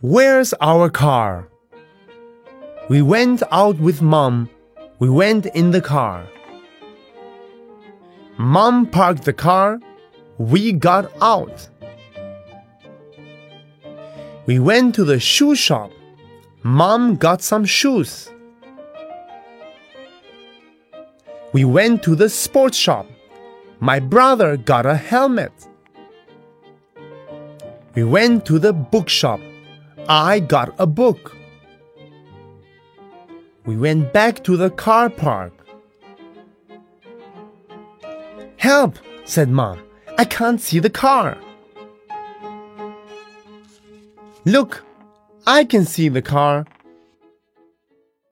Where's our car? We went out with Mom. We went in the car. Mom parked the car. We got out. We went to the shoe shop. Mom got some shoes. We went to the sports shop. My brother got a helmet. We went to the bookshop. I got a book. We went back to the car park. Help, said Mom. I can't see the car. Look, I can see the car.